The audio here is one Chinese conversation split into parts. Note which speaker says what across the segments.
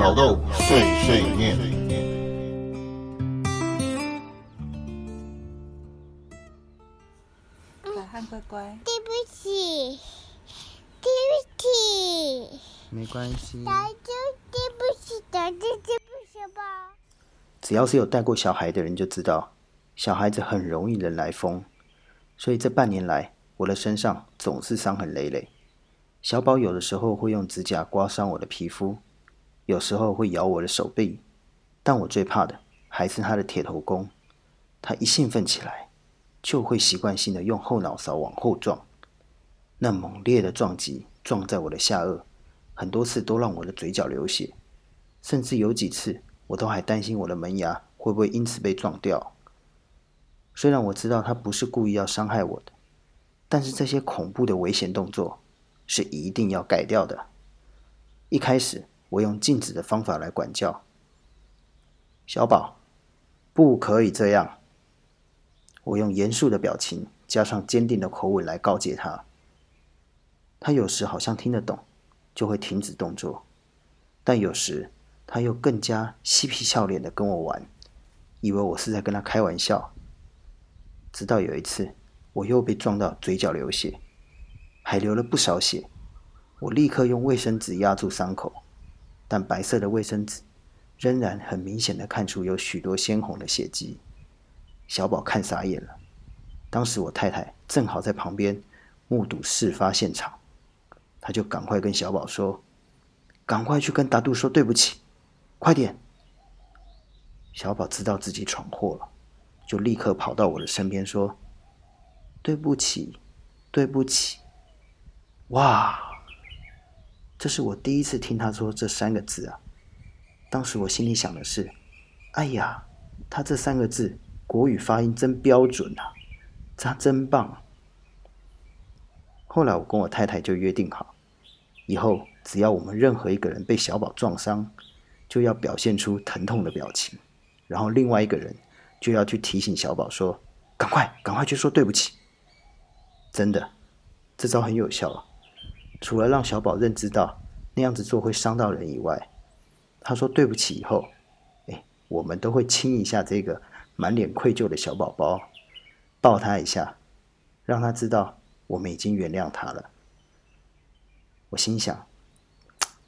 Speaker 1: 老豆碎碎念。
Speaker 2: 小汉乖乖，
Speaker 3: 对不起，对不起，
Speaker 4: 没关系。
Speaker 3: 大舅，对不起，大舅，对不起吧。
Speaker 4: 只要是有带过小孩的人就知道，小孩子很容易人来疯，所以这半年来，我的身上总是伤痕累累。小宝有的时候会用指甲刮伤我的皮肤，有时候会咬我的手臂，但我最怕的还是他的铁头功。他一兴奋起来，就会习惯性的用后脑勺往后撞，那猛烈的撞击撞在我的下颚，很多次都让我的嘴角流血，甚至有几次我都还担心我的门牙会不会因此被撞掉。虽然我知道他不是故意要伤害我的，但是这些恐怖的危险动作。是一定要改掉的。一开始，我用禁止的方法来管教小宝，不可以这样。我用严肃的表情加上坚定的口吻来告诫他。他有时好像听得懂，就会停止动作；但有时他又更加嬉皮笑脸的跟我玩，以为我是在跟他开玩笑。直到有一次，我又被撞到嘴角流血。还流了不少血，我立刻用卫生纸压住伤口，但白色的卫生纸仍然很明显的看出有许多鲜红的血迹。小宝看傻眼了，当时我太太正好在旁边目睹事发现场，他就赶快跟小宝说：“赶快去跟达杜说对不起，快点！”小宝知道自己闯祸了，就立刻跑到我的身边说：“对不起，对不起。”哇！这是我第一次听他说这三个字啊！当时我心里想的是：“哎呀，他这三个字国语发音真标准啊，他真棒。”后来我跟我太太就约定好，以后只要我们任何一个人被小宝撞伤，就要表现出疼痛的表情，然后另外一个人就要去提醒小宝说：“赶快，赶快去说对不起。”真的，这招很有效啊！除了让小宝认知到那样子做会伤到人以外，他说对不起以后，哎，我们都会亲一下这个满脸愧疚的小宝宝，抱他一下，让他知道我们已经原谅他了。我心想，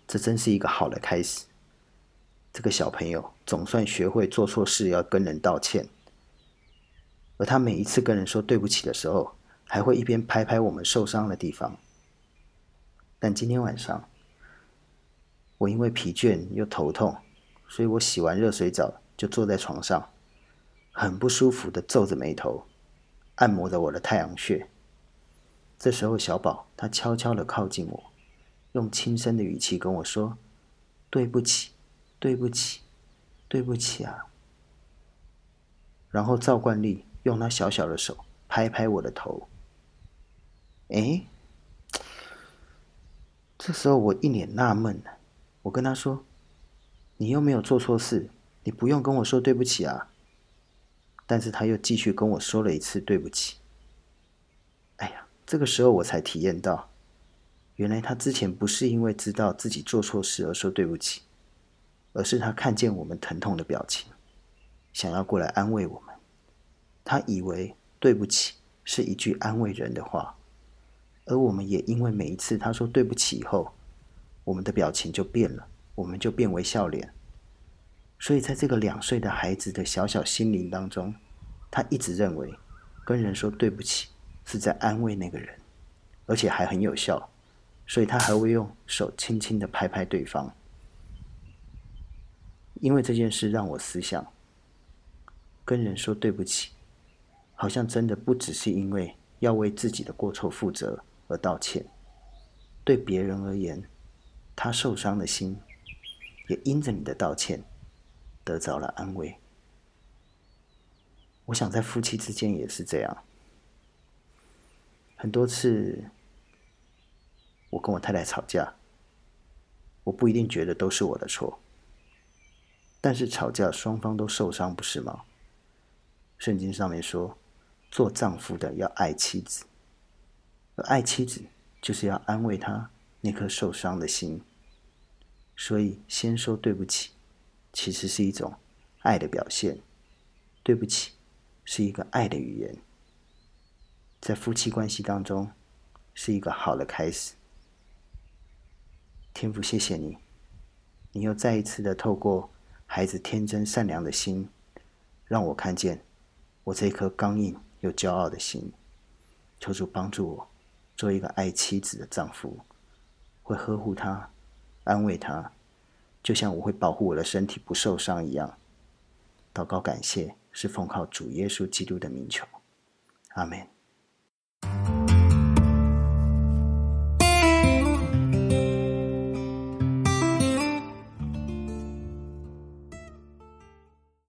Speaker 4: 这真是一个好的开始。这个小朋友总算学会做错事要跟人道歉，而他每一次跟人说对不起的时候，还会一边拍拍我们受伤的地方。但今天晚上，我因为疲倦又头痛，所以我洗完热水澡就坐在床上，很不舒服的皱着眉头，按摩着我的太阳穴。这时候，小宝他悄悄的靠近我，用轻声的语气跟我说：“对不起，对不起，对不起啊。”然后照惯例用他小小的手拍拍我的头。哎。这时候我一脸纳闷呢，我跟他说：“你又没有做错事，你不用跟我说对不起啊。”但是他又继续跟我说了一次对不起。哎呀，这个时候我才体验到，原来他之前不是因为知道自己做错事而说对不起，而是他看见我们疼痛的表情，想要过来安慰我们。他以为对不起是一句安慰人的话。而我们也因为每一次他说对不起以后，我们的表情就变了，我们就变为笑脸。所以在这个两岁的孩子的小小心灵当中，他一直认为跟人说对不起是在安慰那个人，而且还很有效，所以他还会用手轻轻的拍拍对方。因为这件事让我思想，跟人说对不起，好像真的不只是因为要为自己的过错负责。而道歉，对别人而言，他受伤的心也因着你的道歉得着了安慰。我想在夫妻之间也是这样。很多次，我跟我太太吵架，我不一定觉得都是我的错，但是吵架双方都受伤，不是吗？圣经上面说，做丈夫的要爱妻子。而爱妻子，就是要安慰她那颗受伤的心。所以先说对不起，其实是一种爱的表现。对不起，是一个爱的语言，在夫妻关系当中是一个好的开始。天父，谢谢你，你又再一次的透过孩子天真善良的心，让我看见我这颗刚硬又骄傲的心。求主帮助我，做一个爱妻子的丈夫，会呵护她。安慰她，就像我会保护我的身体不受伤一样。祷告感谢，是奉靠主耶稣基督的名求，阿门。